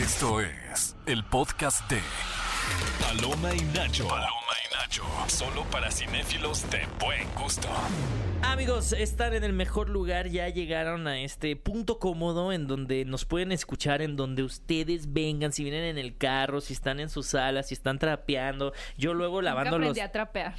Esto es el podcast de Paloma y Nacho. Paloma y Nacho. Solo para cinéfilos de buen gusto. Amigos, están en el mejor lugar, ya llegaron a este punto cómodo en donde nos pueden escuchar, en donde ustedes vengan, si vienen en el carro, si están en su sala, si están trapeando, yo luego lavando Nunca los... aprendí a trapear.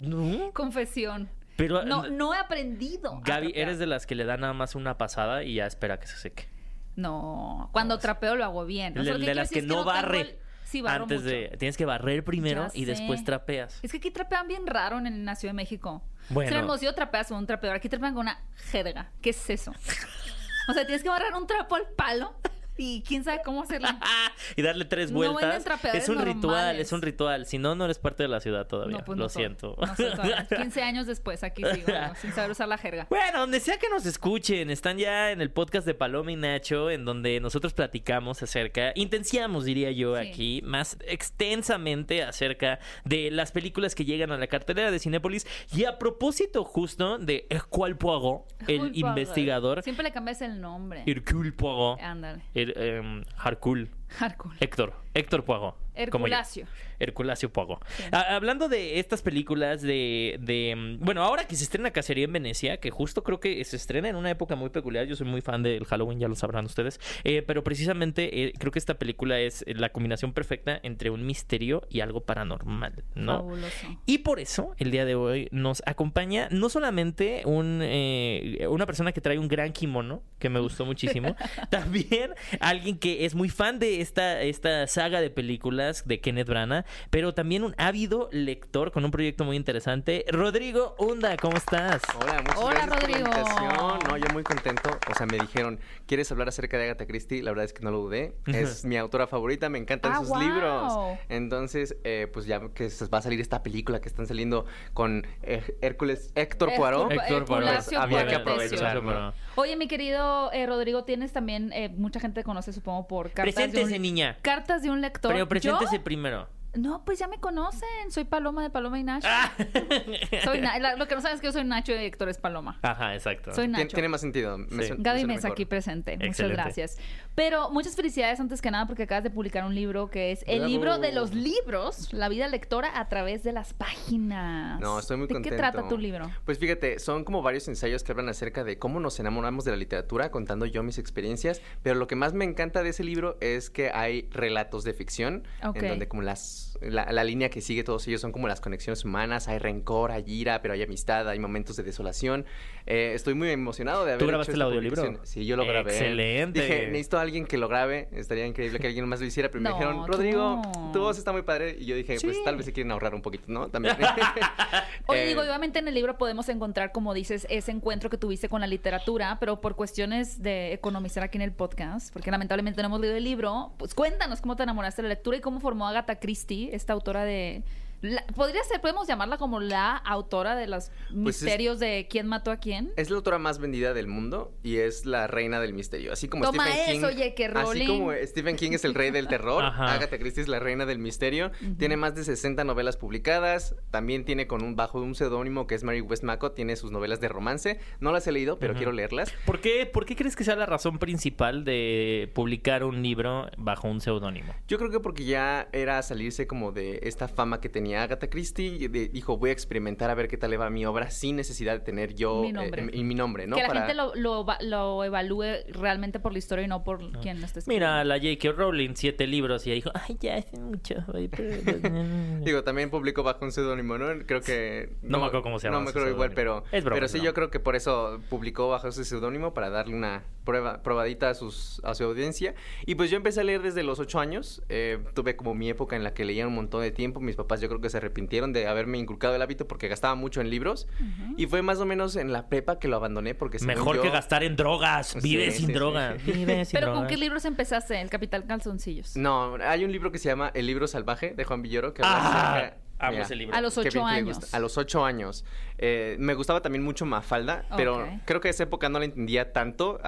¿No? Confesión. Pero No, no he aprendido. Gaby, eres de las que le da nada más una pasada y ya espera que se seque. No, cuando trapeo lo hago bien. O De, sea, las que es no barre. el- Sí, barro Antes mucho. de... Tienes que barrer primero Ya y después trapeas. Es que aquí trapean bien raro en el la Ciudad de México. Bueno. Si en Hermosillo trapeas con un trapeador, aquí trapean con una jerga. ¿Qué es eso? o sea, tienes que barrar un trapo al palo y quién sabe cómo hacerlo. y darle tres vueltas. es un ritual, es un ritual. Si no, no eres parte de la ciudad todavía. No, pues Lo no siento. No soy todavía. 15 años después aquí sigo sin saber usar la jerga. Bueno, donde sea que nos escuchen, están ya en el podcast de Paloma y Nacho, en donde nosotros platicamos acerca, intenciamos, diría yo, Sí. aquí, más extensamente acerca de las películas que llegan a la cartelera de Cinépolis. Y a propósito, justo de Hercule Poirot, el investigador, Siempre le cambias el nombre. Hercule Poirot, Ándale. Her- em, Harcule, Hardcore. Héctor, Héctor yo. Herculacio. Herculacio. Sí. Ah, hablando de estas películas de, de, mm, Bueno, ahora que se estrena Cacería en Venecia, que justo creo que se estrena en una época muy peculiar. Yo soy muy fan del Halloween, ya lo sabrán ustedes. Eh, pero precisamente eh, creo que esta película es la combinación perfecta entre un misterio y algo paranormal, ¿no? Fabuloso. Y por eso, el día de hoy nos acompaña no solamente un, eh, una persona que trae un gran kimono, que me gustó muchísimo, también alguien que es muy fan de esta, esta saga de películas de Kenneth Branagh, pero también un ávido lector con un proyecto muy interesante. Rodrigo Hunda, ¿cómo estás? Hola, muchas Hola, gracias Rodrigo. por la invitación. No, yo muy contento. O sea, me dijeron, ¿quieres hablar acerca de Agatha Christie? La verdad es que no lo dudé. Es mi autora favorita, me encantan Ah, sus wow. libros. Entonces, eh, pues ya que se va a salir esta película que están saliendo con eh, Hércules, Héctor Poirot. Héctor Poirot. Herculacio Había que aprovechar, ¿no? Oye, mi querido eh, Rodrigo, tienes también, eh, mucha gente te conoce, supongo, por cartas de Preséntese, un... niña. Cartas de un lector. Pero preséntese ¿Yo? primero. No, pues ya me conocen. Soy Paloma de Paloma y Nacho. Ah. Soy Na- la- Lo que no sabes es que yo soy Nacho y Héctor es Paloma. Ajá, exacto. Soy Tien- Nacho. Tiene más sentido. Me Sí. suena- me Gaby Mesa aquí presente. Muchas gracias. Pero muchas felicidades antes que nada porque acabas de publicar un libro que es El Bravo. libro de los libros, la vida lectora a través de las páginas. No, estoy muy ¿De contento. qué trata tu libro? Pues fíjate, son como varios ensayos que hablan acerca de cómo nos enamoramos de la literatura, contando yo mis experiencias, pero lo que más me encanta de ese libro es que hay relatos de ficción, Ok. en donde como las, la, la línea que sigue todos ellos son como las conexiones humanas, hay rencor, hay ira, pero hay amistad, hay momentos de desolación. Eh, estoy muy emocionado de haber ¿Tú hecho grabaste el esta audiolibro? Sí, yo lo grabé. Excelente. Dije, necesito a alguien que lo grabe, estaría increíble que alguien más lo hiciera, pero me dijeron, Rodrigo, no. tu voz está muy padre, y yo dije, pues tal vez se quieren ahorrar un poquito, ¿no? También. Oye, Eh, digo, obviamente en el libro podemos encontrar, como dices, ese encuentro que tuviste con la literatura, pero por cuestiones de economizar aquí en el podcast, porque lamentablemente no hemos leído el libro, pues cuéntanos cómo te enamoraste de la lectura y cómo formó Agatha Christie, esta autora de... la- Podría ser, podemos llamarla como la autora de los Pues es- misterios de quién mató a quién. Es la autora más vendida del mundo y es la reina del misterio. Así como Toma Stephen King. eso, J.K. Rowling. Así como Stephen King es el rey del terror. Agatha Christie es la reina del misterio. Tiene más de 60 novelas publicadas. También tiene con un bajo un seudónimo que es Mary Westmacott. Tiene sus novelas de romance. No las he leído, pero quiero leerlas. ¿Por qué, ¿Por qué crees que sea la razón principal de publicar un libro bajo un seudónimo? Yo creo que porque ya era salirse como de esta fama que tenía Agatha Christie. de- dijo, voy a experimentar a ver qué tal le va a mi obra sin necesidad de tener yo Mi nombre. eh, y mi nombre, ¿no? que la Para- gente lo, lo, va- lo evalúe realmente por la historia y no por quién lo está escribiendo. Mira, la J.K. Rowling, siete libros, y ella dijo, ay, ya, es mucho. ay, pero-". Digo, también publicó bajo un seudónimo, ¿no? Creo que... No me acuerdo cómo se llama No me acuerdo igual, pero... Es broma, pero sí, yo creo que por eso publicó bajo ese seudónimo para darle una prueba, probadita a, sus, a su audiencia. Y pues yo empecé a leer desde los ocho años. Eh, tuve como mi época en la que leía un montón de tiempo. Mis papás yo creo que se arrepintieron de haberme inculcado el hábito porque gastaba mucho en libros. Y fue más o menos en la prepa que lo abandoné porque... Mejor yo- que gastar en drogas. Vive sí, sin sí. drogas. Vive sin Pero ¿con qué libros empezaste? El Capital Calzoncillos. No, hay un libro que se llama El libro salvaje de Juan Villoro que habla Ah, amo Mira, ese libro. A los ocho años. gusta. A los ocho años. Eh, me gustaba también mucho Mafalda, pero Ok. creo que esa época no la entendía tanto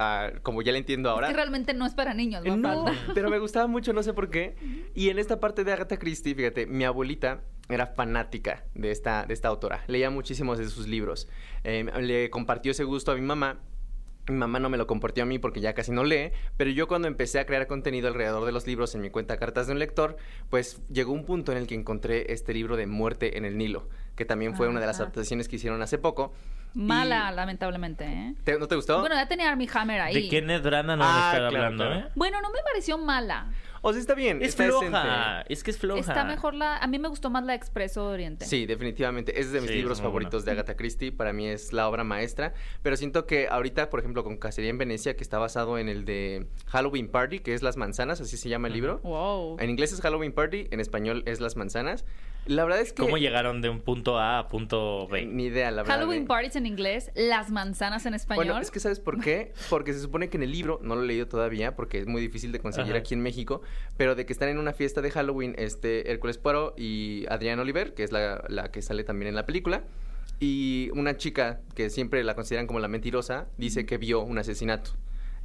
como ya la entiendo ahora. Es que realmente no es para niños, Eh, No, Mafalda. pero me gustaba mucho, no sé por qué. Y en esta parte de Agatha Christie, fíjate, mi abuelita era fanática de esta, de esta autora. Leía muchísimos de sus libros. Eh, le compartió ese gusto a mi mamá. Mi mamá no me lo compartió a mí porque ya casi no lee, pero yo cuando empecé a crear contenido alrededor de los libros en mi cuenta Cartas de un Lector, pues llegó un punto en el que encontré este libro de Muerte en el Nilo, que también fue una de las adaptaciones que hicieron hace poco. Mala, Y- lamentablemente, ¿eh? ¿Te- ¿No te gustó? Bueno, ya tenía Armie Hammer ahí. De Kenneth Branagh no Ah, me estar claro, hablando, claro. ¿eh? Bueno, no me pareció mala. o sea, está bien. Es está floja, decente. es que es floja. Está mejor la... A mí me gustó más la Expreso de Oriente. Sí, definitivamente. Es de mis Sí, libros favoritos de Agatha Christie. Para mí es la obra maestra. Pero siento que ahorita, por ejemplo, con Cacería en Venecia, que está basado en el de Halloween Party, que es Las Manzanas, así se llama el libro. Wow. En inglés es Halloween Party, en español es Las Manzanas. La verdad es que... ¿Cómo llegaron de un punto A a punto B? Ni idea, la verdad. Halloween ¿eh? En inglés, las manzanas en español. Bueno, es que ¿sabes por qué? Porque se supone que en el libro, no lo he leído todavía porque es muy difícil de conseguir Ajá. aquí en México, pero de que están en una fiesta de Halloween, este, Hércules Poirot y Adrián Oliver, que es la, la que sale también en la película, y una chica que siempre la consideran como la mentirosa, dice que vio un asesinato.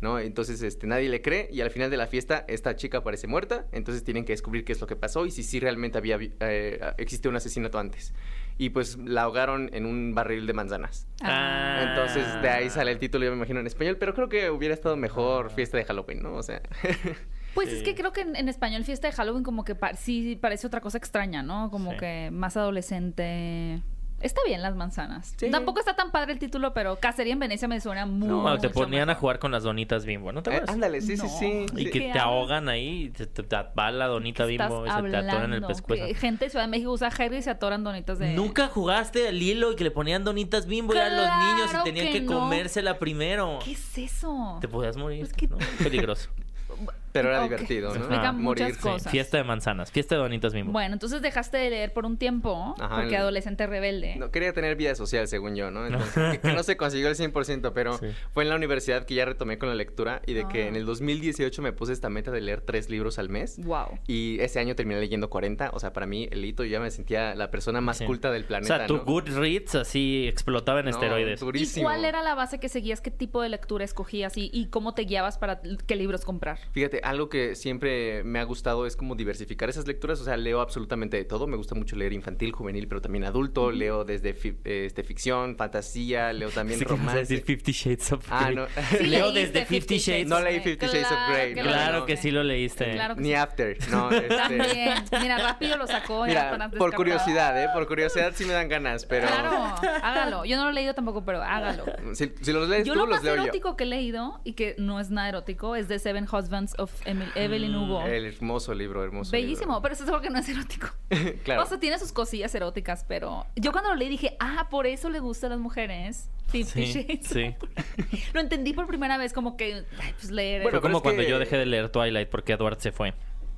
¿No? Entonces, este, nadie le cree y al final de la fiesta esta chica aparece muerta, entonces tienen que descubrir qué es lo que pasó y si sí realmente había eh, existió un asesinato antes. Y pues la ahogaron en un barril de manzanas. Ah. Entonces, de ahí sale el título, yo me imagino, en español, pero creo que hubiera estado mejor fiesta de Halloween, ¿no? O sea, Pues Sí. es que creo que en, en español fiesta de Halloween como que pa- sí parece otra cosa extraña, ¿no? Como Sí. que más adolescente. Está bien las manzanas. Sí. Tampoco está tan padre el título, pero Cacería en Venecia me suena muy No, te mucho ponían a jugar con las donitas bimbo, ¿no te eh, acuerdas? ándale, sí, sí, No. sí. Y sí. que ¿Qué te ahogan ahí, te, te- te va la donita bimbo y se te atoran en el pescuezo. gente de Ciudad de México usa jerry y se atoran donitas de... Nunca jugaste al hilo y que le ponían donitas bimbo y eran los niños y Claro tenían que que, no. comérsela primero. ¿Qué es eso? Te podías morir. Es que- ¿no? Peligroso. Pero era divertido, ¿no? explican muchas Morirse. cosas. Fiesta de manzanas, fiesta de donitas bimbo. Bueno, entonces dejaste de leer por un tiempo, Ajá, porque el- adolescente rebelde. No, quería tener vida social, según yo, ¿no? Entonces, que, que no se consiguió el 100%, pero Sí. fue en la universidad que ya retomé con la lectura y de que Ah. en el 2018 me puse esta meta de leer tres libros al mes. Wow. Y ese año terminé leyendo 40. O sea, para mí, el hito, yo ya me sentía la persona más Sí. culta del o planeta, sea, tu ¿no? Goodreads así explotaba en No, esteroides. ¿Y durísimo. cuál era la base que seguías? ¿Qué tipo de lectura escogías? ¿Y, y cómo te guiabas para qué libros comprar? Fíjate, algo que siempre me ha gustado es como diversificar esas lecturas. O sea, leo absolutamente de todo. Me gusta mucho leer infantil, juvenil, pero también adulto. Leo desde fi- este, ficción, fantasía, leo también romance. decir Fifty Shades of Ah, Grey. no. Sí Leo desde Fifty Shades. No leí Fifty Shades of Grey, no, Claro no. que sí lo leíste. Claro que Ni sí. after, no. este- También. Mira, rápido lo sacó. Mira, por curiosidad, ¿eh? Por curiosidad sí me dan ganas, pero... Claro, hágalo. Yo no lo he leído tampoco, pero hágalo. Si, si los lees Yo tú, lo los más leo yo. erótico que he leído y que no es nada erótico es The Seven Husbands of Emil- Evelyn Mm, Hugo. El hermoso libro, hermoso Bellísimo, pero eso es algo que no es erótico. libro. claro. O sea, tiene sus cosillas eróticas, pero yo cuando lo leí dije, ah, por eso le gustan las mujeres. Fifty Sí, Shades. sí. Lo entendí por primera vez como que, ay, pues leer. Fue Bueno, como pero es cuando que- yo dejé de leer Twilight porque Edward se fue.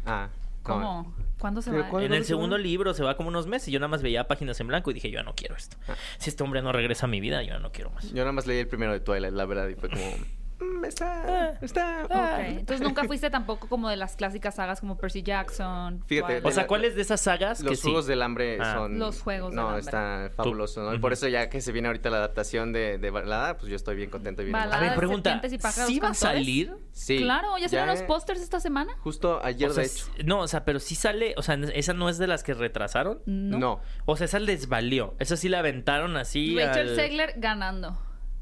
Ah. ¿Cómo? ¿Cuándo se va? ¿cuál- En el se segundo va? libro se va como unos meses y yo nada más veía páginas en blanco y dije, yo ya no quiero esto. Ah. Si este hombre no regresa a mi vida, yo ya no quiero más. Yo nada más leí el primero de Twilight, la verdad, y fue como... "Mm, está... Está... Ok, Entonces nunca fuiste tampoco como de las clásicas sagas como Percy Jackson. Fíjate. O sea, ¿cuáles de esas sagas que Los sí? Juegos del Hambre Ah. son... Los Juegos del No, Hambre. está fabuloso, ¿no? Y por eso ya que se viene ahorita la adaptación de, de Balada, pues yo estoy bien contento y bien Balada. A ver, pregunta, ¿sí va a salir? Sí. Claro, ya salieron los pósters esta semana. Justo ayer, O sea, de hecho. no, o sea, pero sí sale, o sea, esa no es de las que retrasaron. No. No. O sea, esa les valió. Esa sí la aventaron así. Rachel al- Segler ganando.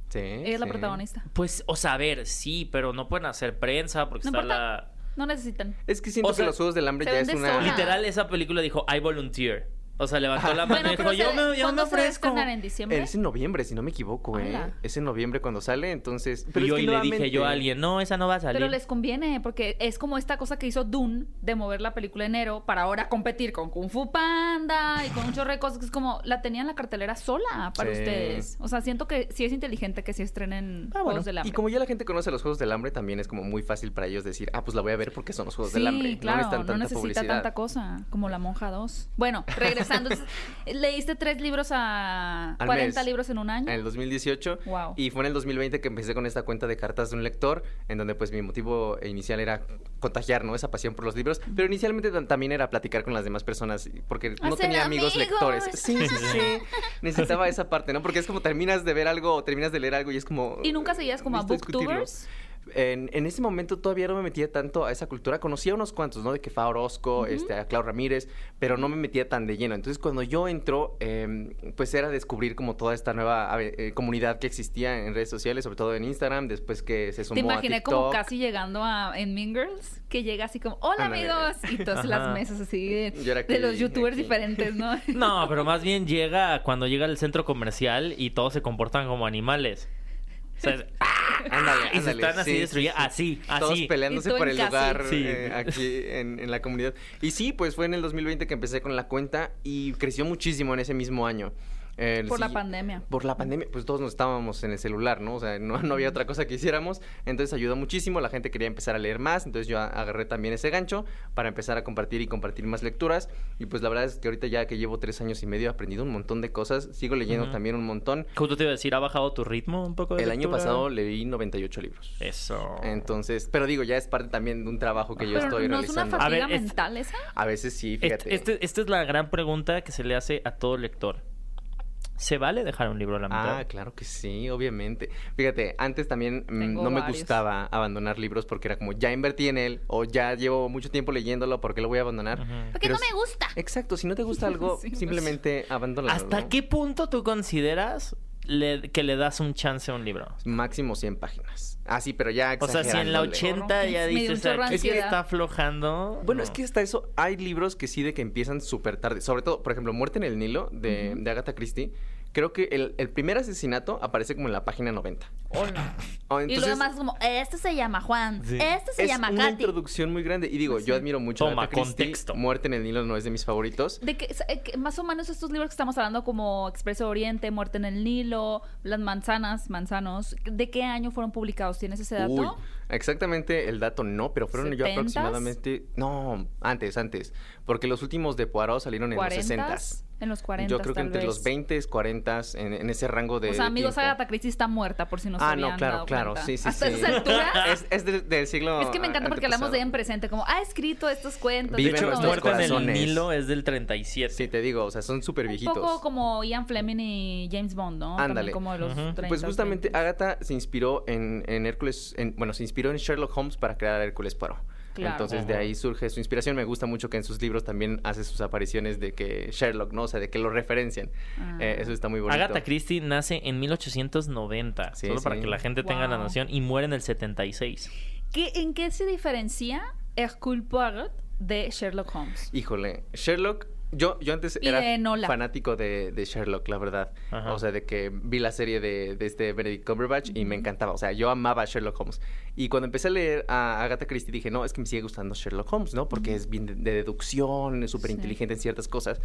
Sí. Ella es la protagonista. Pues, o sea, a ver, sí, pero no pueden hacer prensa porque No está importa. la. No necesitan. Es que siento O sea, que los Juegos del Hambre ya es una... sola. Literal, esa película dijo, I volunteer. O sea, levantó la mano Bueno, y pero dijo, yo me, yo me ¿cuándo se va a ofrezco. en diciembre? Es en noviembre, si no me equivoco, ¿eh? Es en noviembre cuando sale, entonces... y es hoy que le dije yo a nuevamente- alguien, no, esa no va a salir. Pero les conviene, porque es como esta cosa que hizo Dune de mover la película enero para ahora competir con Kung Fu Panda y con un chorro de cosas que es como la tenían en la cartelera sola para Sí. ustedes. O sea, siento que sí es inteligente que se estrenen Ah, bueno. Juegos del Hambre. Y como ya la gente conoce los Juegos del Hambre, también es como muy fácil para ellos decir, ah, pues la voy a ver porque son los Juegos Sí, del Hambre. claro, no necesitan no tanta necesita publicidad. tanta cosa como La Monja 2. Bueno, regresando, entonces, leíste tres libros a Al 40 mes. libros en un año. En el 2018. Wow. Y fue en el 2020 que empecé con esta cuenta de cartas de un lector, en donde pues mi motivo inicial era contagiar, ¿no? Esa pasión por los libros. Pero inicialmente tam- también era platicar con las demás personas, porque no tenía amigos, amigos. lectores. Sí, sí, sí. Necesitaba esa parte, ¿no? Porque es como terminas de ver algo o terminas de leer algo y es como... ¿Y nunca seguías como a necesito discutirlo. En, en ese momento todavía no me metía tanto a esa cultura. Conocía unos cuantos, ¿no? De que Fa Orozco, este, a Clau Ramírez, pero no me metía tan de lleno. Entonces, cuando yo entro, em, pues era descubrir como toda esta nueva eh, comunidad que existía en redes sociales, sobre todo en Instagram, después que se sumó Te imaginé a TikTok. como casi llegando a en Mean Girls, que llega así como, hola Ándale. amigos, y todas las mesas así de, los youtubers aquí. diferentes, ¿no? No, pero más bien llega cuando llega al centro comercial y todos se comportan como animales. O sea, es- Ándale, y se ándale, están así sí, sí, destruyendo. sí. Así, así. Todos peleándose por el casi. lugar Sí. eh, aquí en, en la comunidad. Y sí, pues fue en el 2020 que empecé con la cuenta y creció muchísimo en ese mismo año. El Por la pandemia. Por la pandemia, pues todos nos estábamos en el celular, ¿no? O sea, no, no había otra cosa que hiciéramos. Entonces ayudó muchísimo, la gente quería empezar a leer más, entonces yo a- agarré también ese gancho para empezar a compartir y compartir más lecturas. Y pues la verdad es que ahorita ya que llevo tres años y medio he aprendido un montón de cosas, sigo leyendo también un montón. Justo te iba a decir, ¿ha bajado tu ritmo un poco? De El año pasado leí 98 libros. Eso. Entonces, pero digo, ya es parte también de un trabajo que yo Pero estoy no es una realizando. A ver, fatiga es- mental esa. A veces sí, Este- fíjate. este- esta es la gran pregunta que se le hace a todo lector. ¿Se vale dejar un libro a la mitad? Ah, claro que sí, obviamente. Fíjate, antes también mm, no me gustaba abandonar libros porque era como ya invertí en él o ya llevo mucho tiempo leyéndolo, ¿por qué lo voy a abandonar? Porque Pero no me gusta. Exacto, si no te gusta algo, Sí, pues. simplemente abandónalo. ¿Hasta ¿no? qué punto tú consideras le- que le das un chance a un libro? Máximo 100 páginas. Ah, sí, pero ya O sea, si en la exagerándole. 80 ya dices es que ansiedad". está aflojando. Bueno, no. es que hasta eso hay libros que sí de que empiezan súper tarde. Sobre todo, por ejemplo, Muerte en el Nilo de, de Agatha Christie. Creo que el, el primer asesinato aparece como en la página 90. Hola. Oh, y lo demás es como, este se llama Juan, Sí. este se es llama una Katy. introducción muy grande. Y digo, Sí. yo admiro mucho a Toma, Agatha Christie. contexto. Muerte en el Nilo no es de mis favoritos. De que, eh, que más o menos estos libros que estamos hablando como Expreso Oriente, Muerte en el Nilo, Las manzanas, manzanos, ¿de qué año fueron publicados? ¿Tienes ese dato? Uy, exactamente el dato no, pero fueron yo ¿Setentas? aproximadamente... No, antes, antes. Porque los últimos de Poirot salieron en los 60 ¿40s? En los 40 Yo creo que tal entre vez. los 20, 40, en, en ese rango de O sea, amigos, tiempo. Agatha Christie está muerta, por si no se Ah, habían no, claro, dado claro, cuenta. sí, sí, Hasta sí. esas alturas... Es, es del, del siglo Es que me encanta porque hablamos de ella en presente, como ha escrito estos cuentos. Vive De hecho, Muerte en el. Nilo es del 37. Sí, te digo, o sea, son súper Un viejitos. poco como Ian Fleming y James Bond, ¿no? Ándale. como de los Ujú. 30, Pues justamente 20. Agatha se inspiró en, en Hércules, en- bueno, se inspiró en Sherlock Holmes para crear a Hércules Poirot. Claro. Entonces de ahí surge su inspiración. Me gusta mucho que en sus libros también hace sus apariciones de que Sherlock, ¿no? O sea, de que lo referencian. Ah. Eh, eso está muy bonito. Agatha Christie nace en 1890, Sí, solo para que la gente tenga la noción, y muere en el 76. ¿Qué- ¿En qué se diferencia Hercule Poirot de Sherlock Holmes? Híjole, Sherlock, yo, yo antes Y era de fanático de, de Sherlock, la verdad. Ajá. O sea, de que vi la serie de, de este Benedict Cumberbatch y me encantaba. O sea, yo amaba a Sherlock Holmes. Y cuando empecé a leer a Agatha Christie dije, no, es que me sigue gustando Sherlock Holmes, ¿no? Porque es bien de, de deducción, es súper Sí. inteligente en ciertas cosas.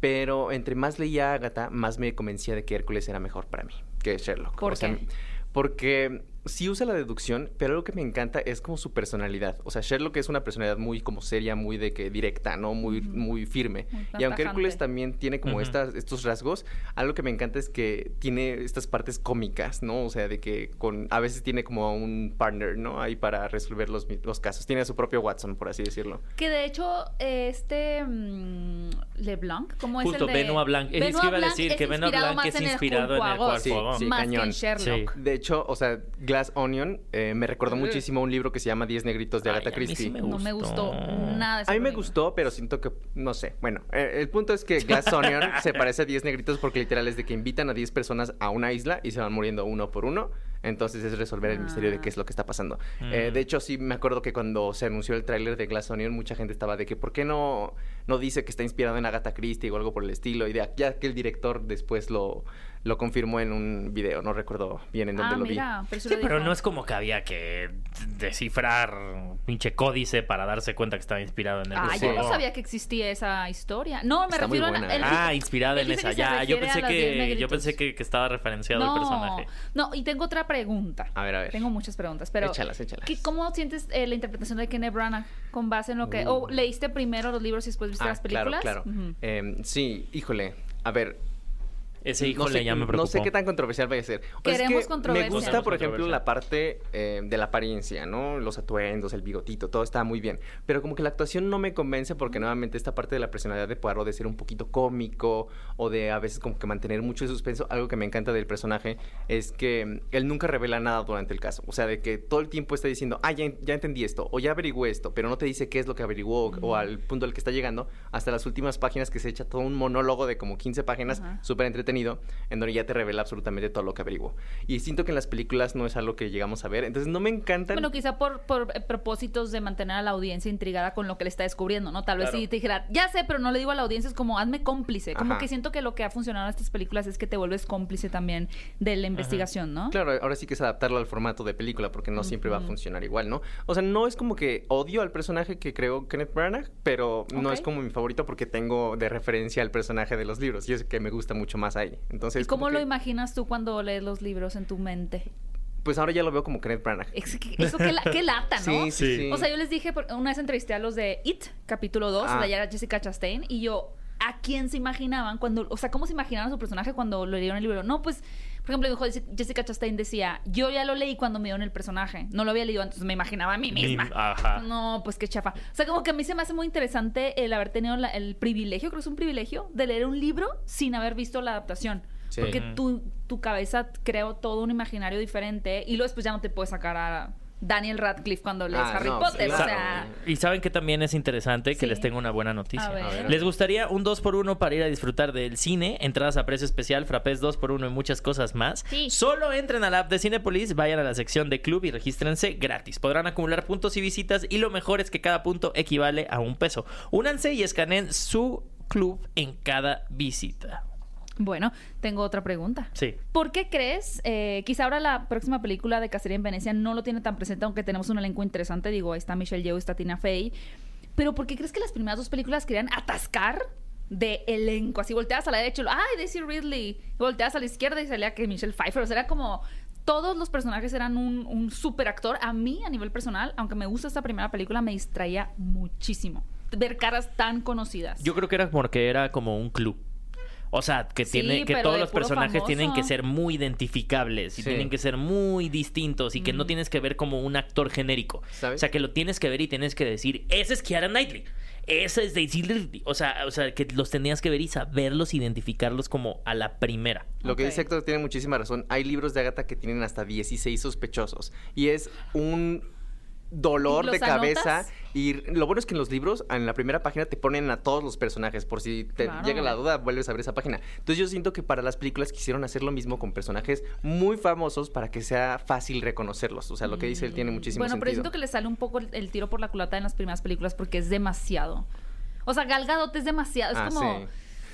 Pero entre más leía a Agatha, más me convencía de que Hércules era mejor para mí que Sherlock. ¿Por O sea, qué? porque sí usa la deducción, pero algo que me encanta es como su personalidad. O sea, Sherlock es una personalidad muy como seria, muy de que directa, ¿no? Muy, muy firme. Muy y aunque. Hércules también tiene como estas, estos rasgos, algo que me encanta es que tiene estas partes cómicas, ¿no? O sea, de que con a veces tiene como un partner, ¿no? Ahí para resolver los, los casos. Tiene a su propio Watson, por así decirlo. Que de hecho, este mm, LeBlanc, ¿cómo Justo, es el de... Benoit Blanc. Es que Benoit iba a Blanc decir es que Benoit inspirado Blanc más es en inspirado en el Sí, Poirot. sí, más cañón. que en Sherlock. De hecho, o sea, Glass Onion eh, me recordó Ugh. muchísimo un libro que se llama Diez negritos de Ay, Agatha a mí sí Christie. me No me gustó nada. ese A mí me libro. gustó, pero siento que, no sé. Bueno, eh, el punto es que Glass Onion se parece a 10 negritos porque literal es de que invitan a 10 personas a una isla y se van muriendo uno por uno. Entonces es resolver el misterio de Ah. qué es lo que está pasando. Eh, Mm. de hecho, sí me acuerdo que cuando se anunció el tráiler de Glass Onion, mucha gente estaba de que ¿por qué no, no dice que está inspirado en Agatha Christie o algo por el estilo? Y de ya que el director después lo, lo confirmó en un video, no recuerdo bien en dónde Ah, lo vi. mira, pero, Sí, pero no es como que había que descifrar un pinche códice para darse cuenta que estaba inspirado en el Ah, Sí. yo no sabía que existía esa historia. No, me Está refiero a... buena, él ¿eh? Ah, inspirada en esa. Ya, yo pensé que yo pensé que, que estaba referenciado no, el personaje. No, y tengo otra pregunta. A ver, a ver. Tengo muchas preguntas, pero... Échalas, échalas. ¿qué- ¿Cómo sientes eh, la interpretación de Kenneth Branagh con base en lo que... ¿O Uh. leíste primero los libros y después Ah, las películas? Claro, claro. Em, sí, híjole. A ver, Ese hijo no sé, ya me no sé qué tan controversial vaya a ser. Sea, es Queremos que controversia. Me gusta, Queremos por ejemplo, la parte eh, de la apariencia, ¿no? Los atuendos, el bigotito, todo está muy bien. Pero como que la actuación no me convence porque nuevamente esta parte de la personalidad de Poirot de ser un poquito cómico o de a veces como que mantener mucho el suspenso, algo que me encanta del personaje es que él nunca revela nada durante el caso. O sea, de que todo el tiempo está diciendo, ah, ya, ya entendí esto, o ya averigué esto, pero no te dice qué es lo que averiguó o- o al punto al que está llegando, hasta las últimas páginas que se echa todo un monólogo de como 15 páginas, Ajá. súper entretenido, en donde ya te revela absolutamente todo lo que averiguó. Y siento que en las películas no es algo que llegamos a ver, entonces no me encantan. Bueno, quizá por, por eh, propósitos de mantener a la audiencia intrigada con lo que le está descubriendo, ¿no? Tal vez Claro. si te dijera, ya sé, pero no le digo a la audiencia, es como, hazme cómplice. Como Ajá. que siento que lo que ha funcionado en estas películas es que te vuelves cómplice también de la investigación, ¿no? Claro, ahora sí que es adaptarlo al formato de película porque no siempre va a funcionar igual, ¿no? O sea, no es como que odio al personaje que creó Kenneth Branagh, pero no es como mi favorito porque tengo de referencia al personaje de los libros y es que me gusta mucho más ahí. Entonces, ¿Y cómo lo que, imaginas tú cuando lees los libros en tu mente? Pues ahora ya lo veo como Kenneth Branagh. Es que- Eso qué, la- qué lata, ¿no? Sí, sí. O sea, yo les dije, una vez entrevisté a los de It, capítulo 2, Ah. de era Jessica Chastain, y yo, ¿a quién se imaginaban cuando, o sea, cómo se imaginaban a su personaje cuando lo leyeron el libro? No, pues, por ejemplo, Jessica Chastain decía, yo ya lo leí cuando me dieron el personaje, no lo había leído antes, me imaginaba a mí misma. Ajá. No, pues qué chafa. O sea, como que a mí se me hace muy interesante el haber tenido la- el privilegio, creo que es un privilegio, de leer un libro sin haber visto la adaptación. Sí. Porque tu, tu cabeza creó todo un imaginario diferente y luego después ya no te puedes sacar a Daniel Radcliffe cuando lees Ah, Harry no, Potter. claro. O sea, Y saben que también es interesante que Sí. les tengo una buena noticia. A ver. A ver. ¿Les gustaría un 2x1 para ir a disfrutar del cine? Entradas a precio especial, frappés 2x1 y muchas cosas más. Sí. Solo entren a la app de Cinepolis, vayan a la sección de club y regístrense gratis. Podrán acumular puntos y visitas y lo mejor es que cada punto equivale a un peso. Únanse y escaneen su club en cada visita. Bueno, tengo otra pregunta. Sí. ¿Por qué crees? eh, quizá ahora la próxima película de Cacería en Venecia no lo tiene tan presente, aunque tenemos un elenco interesante. Digo, ahí está Michelle Yeoh, está Tina Fey. Pero ¿por qué crees que las primeras dos películas querían atascar de elenco? Así volteas a la derecha ¡ay, Daisy Ridley! Y volteas a la izquierda y salía que Michelle Pfeiffer. O sea, era como... Todos los personajes eran un, un super actor. A mí, a nivel personal, aunque me gusta esta primera película, me distraía muchísimo. Ver caras tan conocidas. Yo creo que era porque era como un club. O sea, que Sí, tiene que todos los personajes tienen que ser muy identificables y Sí. tienen que ser muy distintos y que no tienes que ver como un actor genérico. ¿Sabes? O sea, que lo tienes que ver y tienes que decir, ese es Kiara Knightley. Ese es Daisy Ridley. O sea, o sea, que los tenías que ver y saberlos, identificarlos como a la primera. Lo que dice Héctor tiene muchísima razón. Hay libros de Agatha que tienen hasta 16 sospechosos. Y es un dolor ¿Los de cabeza. anotas? Y lo bueno es que en los libros, en la primera página, te ponen a todos los personajes. Por si te Claro. llega la duda, vuelves a ver esa página. Entonces yo siento que para las películas quisieron hacer lo mismo con personajes muy famosos para que sea fácil reconocerlos. O sea, lo que dice él tiene muchísimo Bueno, pero sentido. siento que le sale un poco el, el tiro por la culata en las primeras películas porque es demasiado. O sea, Gal Gadot es demasiado. Es Ah, como. sí.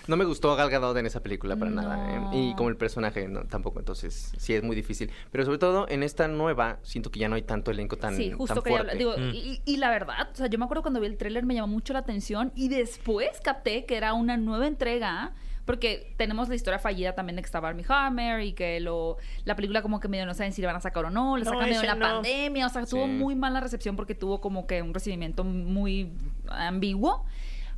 No me gustó Gal Gadot en esa película para nada. ¿eh? Y como el personaje no, tampoco. Entonces, sí es muy difícil. Pero sobre todo en esta nueva, siento que ya no hay tanto elenco tan, Sí, justo tan quería fuerte. hablar. Digo, Mm. y, y la verdad, o sea, yo me acuerdo cuando vi el tráiler me llamó mucho la atención y después capté que era una nueva entrega. Porque tenemos la historia fallida también de que estaba Armie Hammer y que lo, la película como que medio no saben si le van a sacar o no, le No, sacan medio en la no. pandemia, o sea, tuvo muy mala recepción porque tuvo como que un recibimiento muy ambiguo.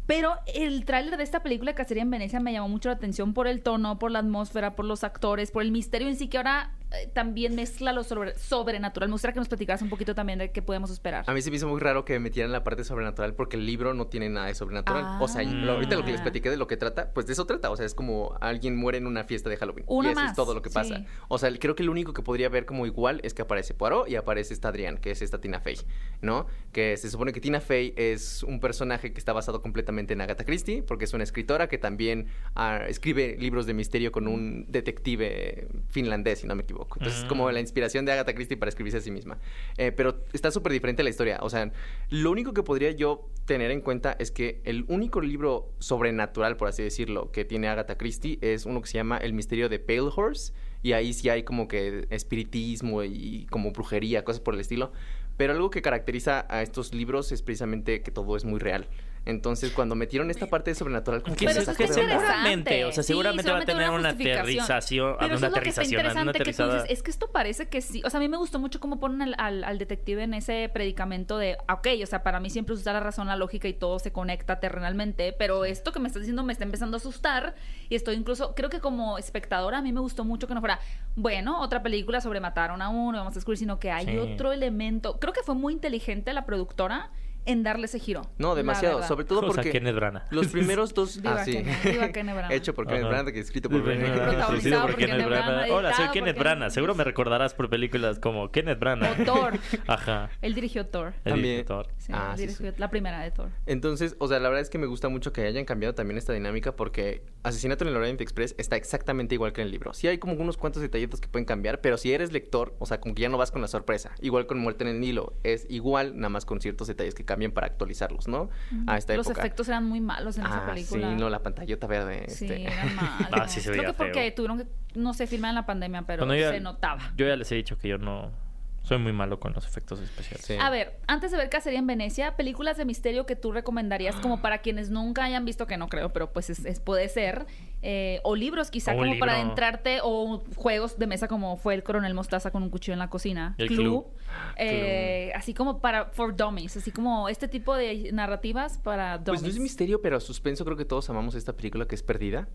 Pero el tráiler de esta película Cacería en Venecia me llamó mucho la atención por el tono, por la atmósfera, por los actores, por el misterio en sí, que ahora eh, también mezcla lo sobre- sobrenatural. Me gustaría que nos platicaras un poquito también de qué podemos esperar. A mí se me hizo muy raro que metieran la parte sobrenatural porque el libro no tiene nada de sobrenatural. O sea, lo- ahorita lo que les Ah. platiqué de lo que trata, pues de eso trata. O sea, es como alguien muere en una fiesta de Halloween. Una y eso más, es todo lo que pasa. sí. O sea, creo que lo único que podría ver como igual es que aparece Poirot y aparece esta Adrián, que es esta Tina Fey, ¿no? Que se supone que Tina Fey es un personaje que está basado completamente en Agatha Christie, porque es una escritora que también ah, escribe libros de misterio con un detective finlandés, si no me equivoco. Entonces, es como Ah. la inspiración de Agatha Christie para escribirse a sí misma. Eh, pero está súper diferente la historia. O sea, lo único que podría yo tener en cuenta es que el único libro sobrenatural, por así decirlo, que tiene Agatha Christie es uno que se llama El misterio de Pale Horse. Y ahí sí hay como que espiritismo y como brujería, cosas por el estilo. Pero algo que caracteriza a estos libros es precisamente que todo es muy real. Entonces, cuando metieron esta parte de sobrenatural, como Que, que Pero eso onda. seguramente, o sea, Sí, seguramente va a tener una aterrización, Pero una eso es lo que está aterrización, una interesante que tú aterrizada. dices, es que esto parece que sí, o sea, a mí me gustó mucho cómo ponen al, al- al detective en ese predicamento de, ah, ok, o sea, para mí siempre usa la razón, la lógica y todo se conecta terrenalmente, pero esto que me estás diciendo me está empezando a asustar y estoy incluso, creo que como espectadora a mí me gustó mucho que no fuera, bueno, otra película sobre mataron a uno, vamos a descubrir, sino que hay Sí. otro elemento. Creo que fue muy inteligente la productora en darle ese giro. No, demasiado. Sobre todo O sea, porque Kenneth Branagh. los primeros dos... Viva ah, sí. Kenneth- viva Kenneth Branagh. Hecho por Kenneth. Branagh, que escrito por Kenneth Branagh. Por por Kenneth Branagh. Branagh, Hola, soy Kenneth Branagh. Seguro me recordarás por películas como Kenneth Branagh. O Thor. Ajá. Él dirigió Thor. También. director. Sí, Ah, sí, dirigió sí. la primera de Thor. Entonces, o sea, la verdad es que me gusta mucho que hayan cambiado también esta dinámica porque Asesinato en el Orient Express está exactamente igual que en el libro. Sí hay como unos cuantos detallitos que pueden cambiar, pero si eres lector, o sea, como que ya no vas con la sorpresa. Igual con Muerte en el Nilo, es igual, nada más con ciertos detalles que cambian para actualizarlos, ¿no? A esta Los época. efectos eran muy malos en esa Ah, sí, película. no, la pantallota verde. Sí, este. eran malos. Ah, sí se Creo veía que porque feo. tuvieron que, no sé, filmar en la pandemia, pero Bueno, yo ya- se notaba. Yo ya les he dicho que yo no soy muy malo con los efectos especiales. Sí. A ver, antes de ver Cacería en Venecia, películas de misterio que tú recomendarías como para quienes nunca hayan visto, que no creo, pero pues es, es- puede ser, eh, o libros quizá O como para adentrarte, o juegos de mesa como fue el coronel Mostaza con un cuchillo en la cocina, El Clue, Clue. eh, así como para for dummies, así como este tipo de narrativas para dummies. Pues no es misterio, pero suspenso. Creo que todos amamos esta película que es Perdida.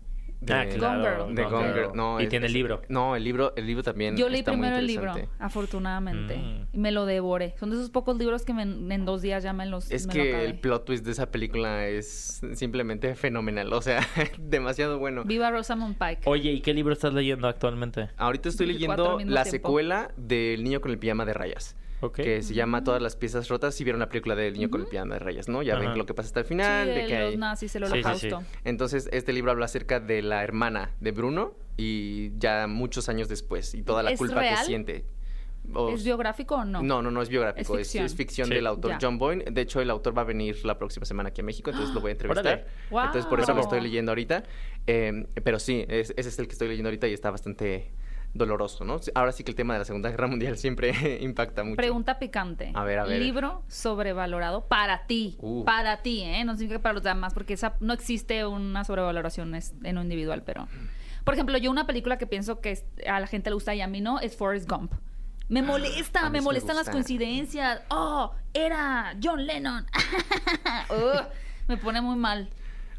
Ah, de- claro. Gone De. Gone. Girl. No, y es- tiene el libro. No, el libro, el libro también. Yo leí está muy primero el libro, afortunadamente, Mm. y me lo devoré. Son de esos pocos libros que me- en dos días ya me los Es me que el plot twist de esa película es simplemente fenomenal. O sea, demasiado bueno. Viva Rosamund Pike. Oye, ¿y qué libro estás leyendo actualmente? Ahorita estoy leyendo la tiempo. secuela del niño con el pijama de rayas. Que se llama Todas las piezas rotas. Si vieron la película del niño con el pijama de rayas, ¿no? Ya ven lo que pasa hasta el final. sí, de que los hay- nazis, el Sí, sí, sí. holocausto. Entonces, este libro habla acerca de la hermana de Bruno y ya muchos años después y toda la ¿Es culpa real? que siente. O- ¿Es biográfico o no? No, no, no es biográfico, Es ficción. es ficción Sí. del autor Ya. John Boyne. De hecho, el autor va a venir la próxima semana aquí a México, entonces lo voy a entrevistar. Órale. Entonces, por eso lo estoy leyendo ahorita. Eh, pero sí, es- ese es el que estoy leyendo ahorita y está bastante doloroso, ¿no? Ahora sí que el tema de la Segunda Guerra Mundial siempre impacta mucho. Pregunta picante. A ver, a ver. Libro sobrevalorado para ti. Uh. Para ti, ¿eh? No significa para los demás, porque esa, no existe una sobrevaloración en lo individual, pero... Por ejemplo, yo una película que pienso que a la gente le gusta y a mí no es Forrest Gump. Me molesta, a mí me molestan las coincidencias. Oh, era John Lennon. Me pone muy mal.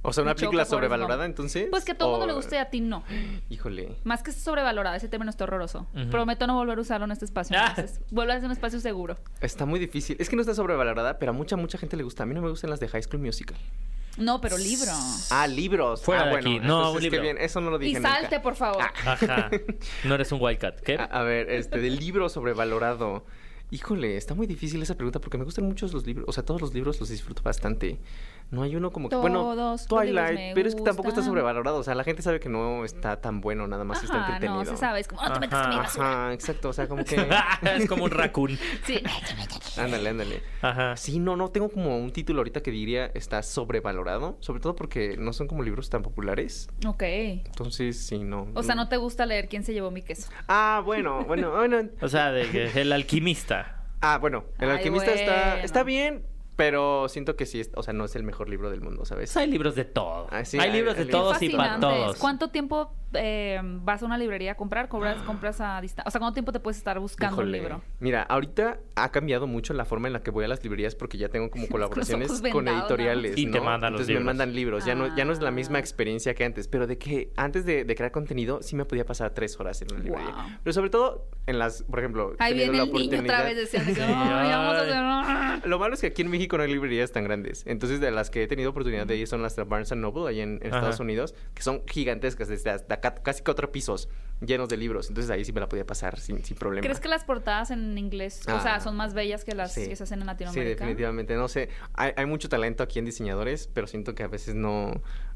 O sea, una película sobrevalorada, entonces. Pues que a todo el mundo le guste y a ti no. Híjole. Más que sobrevalorada, ese término está horroroso. Prometo no volver a usarlo en este espacio. Ah. entonces, vuelve a ser un espacio seguro. Está muy difícil. Es que no está sobrevalorada, pero a mucha, mucha gente le gusta. A mí no me gustan las de High School Musical. No, pero libro. Ah, libros. Fuera ah, de bueno. aquí. No, un qué libro. bien. Eso no lo Y dije nunca. salte, por favor. Ajá. No eres un wildcat. ¿Qué? A, a ver, este, del libro sobrevalorado. Híjole, está muy difícil esa pregunta porque me gustan muchos los libros. O sea, todos los libros los disfruto bastante. No hay uno como que. bueno, Todos Twilight, me pero es que tampoco está sobrevalorado. O sea, la gente sabe que no está tan bueno, nada más está Ajá, entretenido. no, se sabe. Es como, no te metas con mi Ajá. basura. Ajá, exacto. O sea, como que. es como un raccoon. Sí. ándale, ándale. Ajá. Sí, no, no tengo como un título ahorita que diría está sobrevalorado. Sobre todo porque no son como libros tan populares. Ok. Entonces, sí, no. O sea, no te gusta leer quién se llevó mi queso. Ah, bueno, bueno, bueno. O sea, de que el alquimista. Ah, bueno, El Ay, alquimista está, está bien, pero siento que sí, es- o sea, no es el mejor libro del mundo, ¿sabes? Pues hay libros de todo. Ah, sí, hay, hay- libros de hay todos y para todos. ¿Cuánto tiempo eh, vas a una librería a comprar? ¿Cobras, compras a distancia? O sea, ¿cuánto tiempo te puedes estar buscando un libro? Mira, ahorita ha cambiado mucho la forma en la que voy a las librerías porque ya tengo como colaboraciones con editoriales, ¿no? Y te ¿no? mandan los Entonces libros. me mandan libros. Ya no, ya no es la Ah. misma experiencia que antes, pero de que antes de, de crear contenido sí me podía pasar tres horas en una librería. Wow. Pero sobre todo en las, por ejemplo, Ahí viene la el niño otra vez diciendo que Sí, "Ay, vamos a ay. hacer... Lo malo es que aquí en México no hay librerías tan grandes. Entonces, de las que he tenido oportunidad de ir son las de Barnes Noble, ahí en, en. Estados Unidos, que son gigantescas, desde hasta casi cuatro pisos llenos de libros. Entonces, ahí sí me la podía pasar sin, sin problema. ¿Crees que las portadas en inglés, o sea, Ah, son más bellas que las sí. que se hacen en Sí, Latinoamérica? definitivamente. No sé, hay, hay mucho talento aquí en diseñadores, pero siento que a veces no...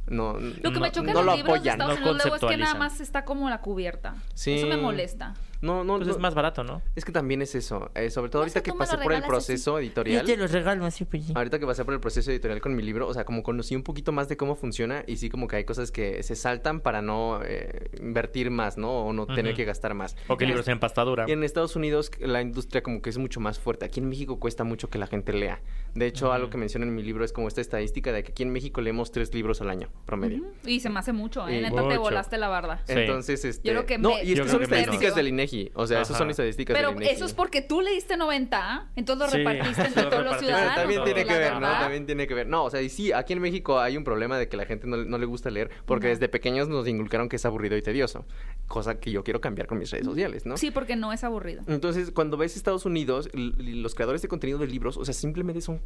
no Lo que No- me choca en no los lo libros de apoyan, Estados no Unidos luego es que nada más está como la cubierta. Sí. Eso me molesta. No, no, Pues no. es más barato, ¿no? Es que también es eso. eh, sobre todo No ahorita que pasé por el así. proceso editorial. los regalo así, pues sí. Ahorita que pasé por el proceso editorial con mi libro, o sea, como conocí un poquito más de cómo funciona y sí como que hay cosas que se saltan para no eh, invertir más, ¿no? O no tener que gastar más. O que libros en pastadura. Y en Estados Unidos la industria como que es mucho más fuerte. Aquí en México cuesta mucho que la gente lea. De hecho, algo que menciono en mi libro es como esta estadística de que aquí en México leemos tres libros al año, promedio. Y se me hace mucho, ¿eh? Y- Neta, te volaste la barda. Sí. Entonces, este... Yo creo que no, y es Yo que creo son estadísticas del INEGI. O sea, esas son estadísticas Pero del INEGI. eso es porque tú leíste 90, entonces lo Sí, repartiste entre lo todos los ciudadanos. Bueno, también tiene que ver, ¿no? También tiene que ver. No, o sea, y sí, aquí en México hay un problema de que la gente no, no le gusta leer porque No. desde pequeños nos inculcaron que es aburrido y tedioso, cosa que yo quiero cambiar con mis redes sociales, ¿no? Sí, porque no es aburrido. Entonces, cuando ves Estados Unidos, los creadores de contenido de libros, o sea, simplemente son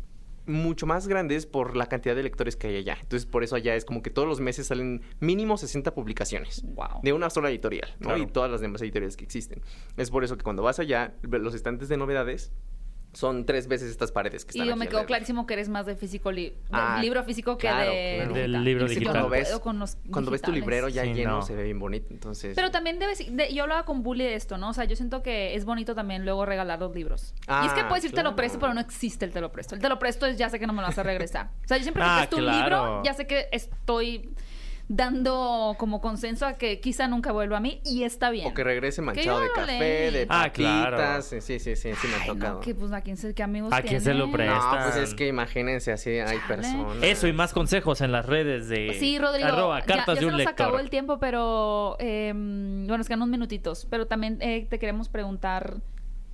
mucho más grandes por la cantidad de lectores que hay allá. Entonces, por eso allá es como que todos los meses salen mínimo 60 publicaciones Wow. de una sola editorial, ¿no? Claro. Y todas las demás editoriales que existen. Es por eso que cuando vas allá, los estantes de novedades son tres veces estas paredes que Y están yo aquí me quedó clarísimo que eres más de físico li- de Ah, libro físico que claro, de claro. Del libro digital. yo no Cuando ves- puedo con los Cuando ves tu librero ya Sí, lleno, no. se ve bien bonito, entonces... Pero también debes, de- yo hablaba con Bully de esto, ¿no? O sea, yo siento que es bonito también luego regalar los libros. y es que Ah, puedes ir te lo presto, pero no existe el te lo presto. El te lo presto es ya sé que no me lo vas a regresar. O sea, yo siempre que Ah, presto un claro. libro, ya sé que estoy dando como consenso a que quizá nunca vuelva a mí y está bien. O que regrese manchado de café, leí. de Ah, claro. Sí, sí, sí, sí, sí me ha tocado. no, que pues a quién se, qué amigos ¿A quién se lo? No, pues es Están- que imagínense, así hay personas. Eso y más consejos en las redes de Sí, Rodrigo. arroba ya- cartas ya, de un se nos lector. acabó el tiempo, pero eh, bueno, nos quedan unos minutitos. Pero también eh, te queremos preguntar,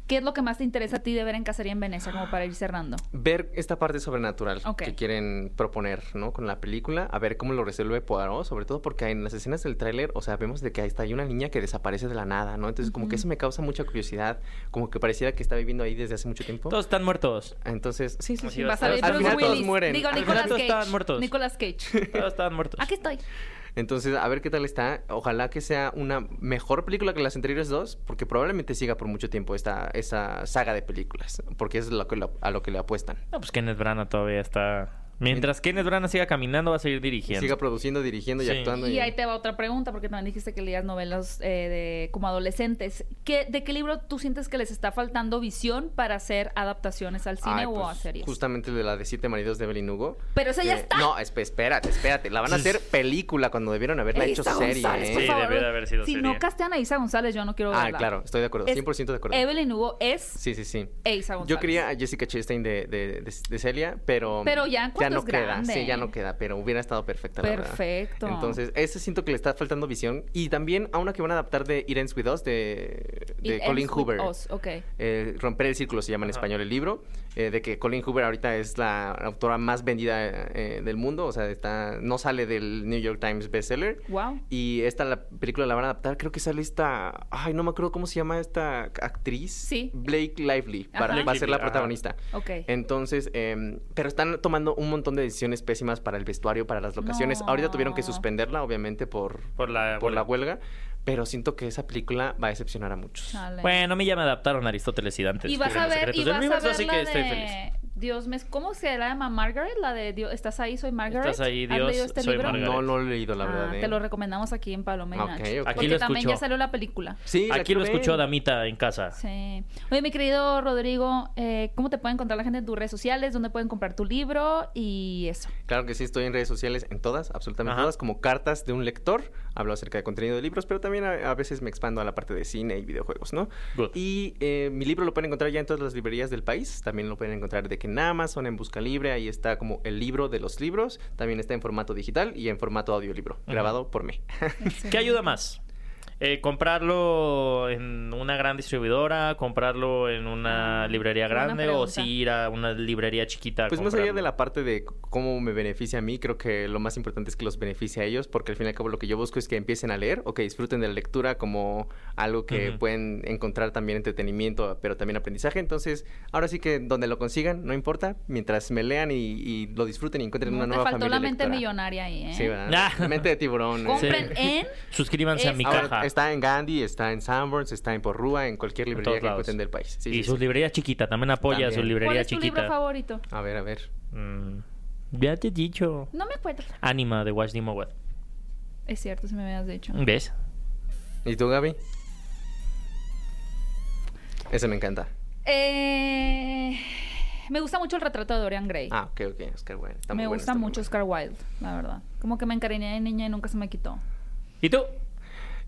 ¿qué es lo que más te interesa a ti de ver en Cacería en Venecia, como para ir cerrando? Ver esta parte sobrenatural que quieren proponer, ¿no? Con la película, a ver cómo lo resuelve Poirot, sobre todo porque en las escenas del tráiler, o sea, vemos de que ahí está hay una niña que desaparece de la nada, ¿no? Entonces, como que eso me causa mucha curiosidad, como que pareciera que está viviendo ahí desde hace mucho tiempo. Todos están muertos. Entonces, sí, sí, sí. va Va a Al final todos Willis. mueren. Digo, Nicolas final todos Cage. estaban muertos. Nicolas Cage. Todos estaban muertos. Aquí estoy. Entonces, a ver qué tal está. Ojalá que sea una mejor película que las anteriores dos, porque probablemente siga por mucho tiempo esta, esa saga de películas, porque es lo que lo- a lo que le apuestan. No, pues Kenneth Branagh todavía está... Mientras Kenneth Branagh siga caminando, va a seguir dirigiendo. siga produciendo, dirigiendo y Sí. actuando. Y ahí te va otra pregunta, porque también dijiste que leías novelas eh, de como adolescentes. ¿Qué, ¿De qué libro tú sientes que les está faltando visión para hacer adaptaciones al cine Ay, o a pues, series? Justamente de la de Siete Maridos de Evelyn Hugo. Pero esa ya que- está. No, esp- espérate, espérate. La van a hacer película cuando debieron haberla hecho serie. González, ¿eh? por Sí, favor. debió de haber sido si serie. no castean a Isa González, yo no quiero Ah, verla. claro, estoy de acuerdo. Es 100% de acuerdo. Evelyn Hugo es Sí, sí, sí. Isa González. Yo quería a Jessica Chastain de, de, de- de Celia, pero... Pero ya cuando no queda. grande. Sí, ya no queda, pero hubiera estado perfecta, la verdad. Perfecto. Entonces, ese siento que le está faltando visión. Y también a una que van a adaptar de It Ends With Us, de, de It Colin Ends With Hoover. Eh, Romper el Círculo se llama en español el libro, eh, de que Colin Hoover ahorita es la autora más vendida eh, del mundo, o sea, está no sale del New York Times bestseller. Wow. Y esta la película la van a adaptar, creo que sale esta, ay, no me acuerdo cómo se llama esta actriz. Sí. Blake Lively, para, va a ser la Lively, ajá. protagonista. Ok. Entonces, em, pero están tomando un montón de decisiones pésimas para el vestuario, para las locaciones. Ahorita tuvieron que suspenderla, obviamente, por, Por la por la huelga. Pero siento que esa película va a decepcionar a muchos. Bueno, a mí ya me adaptaron a Aristóteles y Dante. y vas a ver, y vas a ver así la que estoy de feliz. Dios me, ¿cómo se la llama Margaret? La de Dios, ¿estás ahí? Soy Margaret. Estás ahí, ¿Has Dios, leído este soy libro? Margaret. No, no lo he leído, la Ah, verdad. Te ¿eh? lo recomendamos aquí en Paloma y Ok, Nacho. ok. Aquí Porque lo también ya salió la película. Sí, Aquí lo escuchó. Damita en casa. Sí. Oye, mi querido Rodrigo, eh, ¿cómo te puede encontrar la gente en tus redes sociales? ¿Dónde pueden comprar tu libro? Y eso. Claro que sí, estoy en redes sociales, en todas, absolutamente Ajá. todas, como cartas de un lector. Hablo acerca de contenido de libros, pero también a, a veces me expando a la parte de cine y videojuegos, ¿no? Good. Y eh, mi libro lo pueden encontrar ya en todas las librerías del país. También lo pueden encontrar de que en Amazon, en Busca Libre, ahí está como el libro de los libros. También está en formato digital y en formato audiolibro, grabado por mí. ¿Qué ayuda más? Eh, comprarlo en una gran distribuidora, comprarlo en una Ah, librería grande o si ir a una librería chiquita. Pues más allá comprarlo? de la parte de cómo me beneficia a mí, creo que lo más importante es que los beneficie a ellos, porque al fin y al cabo lo que yo busco es que empiecen a leer o que disfruten de la lectura como algo que pueden encontrar también entretenimiento, pero también aprendizaje. Entonces, ahora sí que donde lo consigan, no importa, mientras me lean y, y lo disfruten y encuentren No una te nueva faltó familia la mente lectora. millonaria ahí, ¿eh? Sí, ¿verdad? Ah. La mente de tiburón. Compren Sí. en... Suscríbanse a mi Ahora, caja. Está en Gandhi, está en Sanborns, está en Porrúa, en cualquier librería que encuentren del país. Sí, y sí, su sí. librería chiquita, también apoya También. su ¿Cuál librería es tu libro favorito? A ver, a ver. Mm, ya te he dicho. No me acuerdo. Anima de Watch Mowat. Es cierto, si me habías dicho. ¿Ves? ¿Y tú, Gaby? Ese me encanta. Eh, me gusta mucho el retrato de Dorian Gray. Ah, ok, ok. Oscar Wilde. Está muy me bueno, gusta está muy mucho bueno. Oscar Wilde, la verdad. Como que me encariñé de niña y nunca se me quitó. ¿Y tú?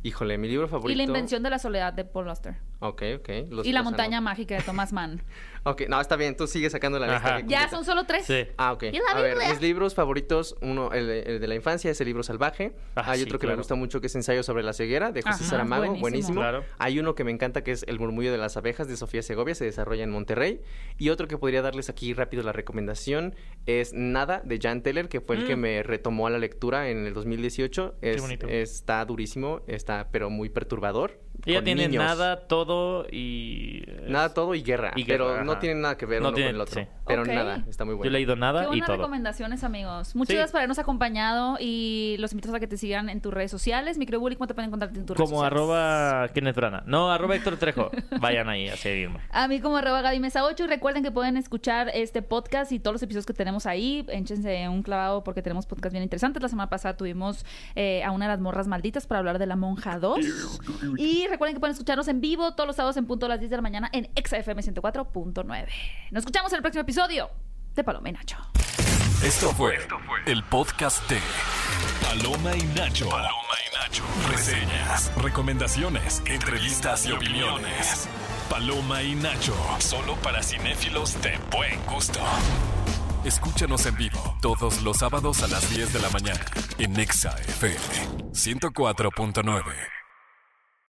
Híjole, mi libro favorito. Y la invención de la soledad de Paul Auster. Ok, ok. Los- y la montaña mágica de Thomas Mann. Ok, no, está bien. Tú sigues sacando la lista. Ajá. ya son solo tres. Sí. Ah, ok. ¿Y la A ver, mis libros favoritos, uno, el de, el de la infancia es el libro salvaje. Ah, Hay sí, otro que claro. me gusta mucho que es Ensayo sobre la ceguera de José Ajá, Saramago, buenísimo. buenísimo. Claro. Hay uno que me encanta que es El murmullo de las abejas de Sofía Segovia, se desarrolla en Monterrey. Y otro que podría darles aquí rápido la recomendación es Nada de Jan Teller, que fue el que Mm. me retomó a la lectura en el 2018. Es, bonito. Está durísimo, está pero muy perturbador. Ella tiene niños. nada, todo y... Nada, todo y guerra. Y pero guerra, no ajá. tiene nada que ver No uno tiene- con el otro. sí. Pero nada, está muy Yo bueno. he leído Qué nada y buenas todo. recomendaciones, amigos. Muchas Sí. gracias por habernos acompañado y los invitamos a que te sigan en tus redes sociales. Microbully, ¿cómo te pueden encontrar en tus redes Como sociales? arroba Kenneth Brana. No, arroba Héctor Trejo. Vayan ahí a seguirme. A mí como arroba Gaby Mesa 8 y recuerden que pueden escuchar este podcast y todos los episodios que tenemos ahí. Échense un clavado porque tenemos podcast bien interesantes. La semana pasada tuvimos eh, a una de las morras malditas para hablar de la monja 2. Y recuerden que pueden escucharnos en vivo todos los sábados en punto a las 10 de la mañana en XFM 104.9. Nos escuchamos en el próximo episodio de Paloma y Nacho. Esto fue el podcast de Paloma y Nacho. Paloma y Nacho. Reseñas, recomendaciones, entrevistas y opiniones. Paloma y Nacho. Solo para cinéfilos de buen gusto. Escúchanos en vivo todos los sábados a las 10 de la mañana en Nexa FM 104.9.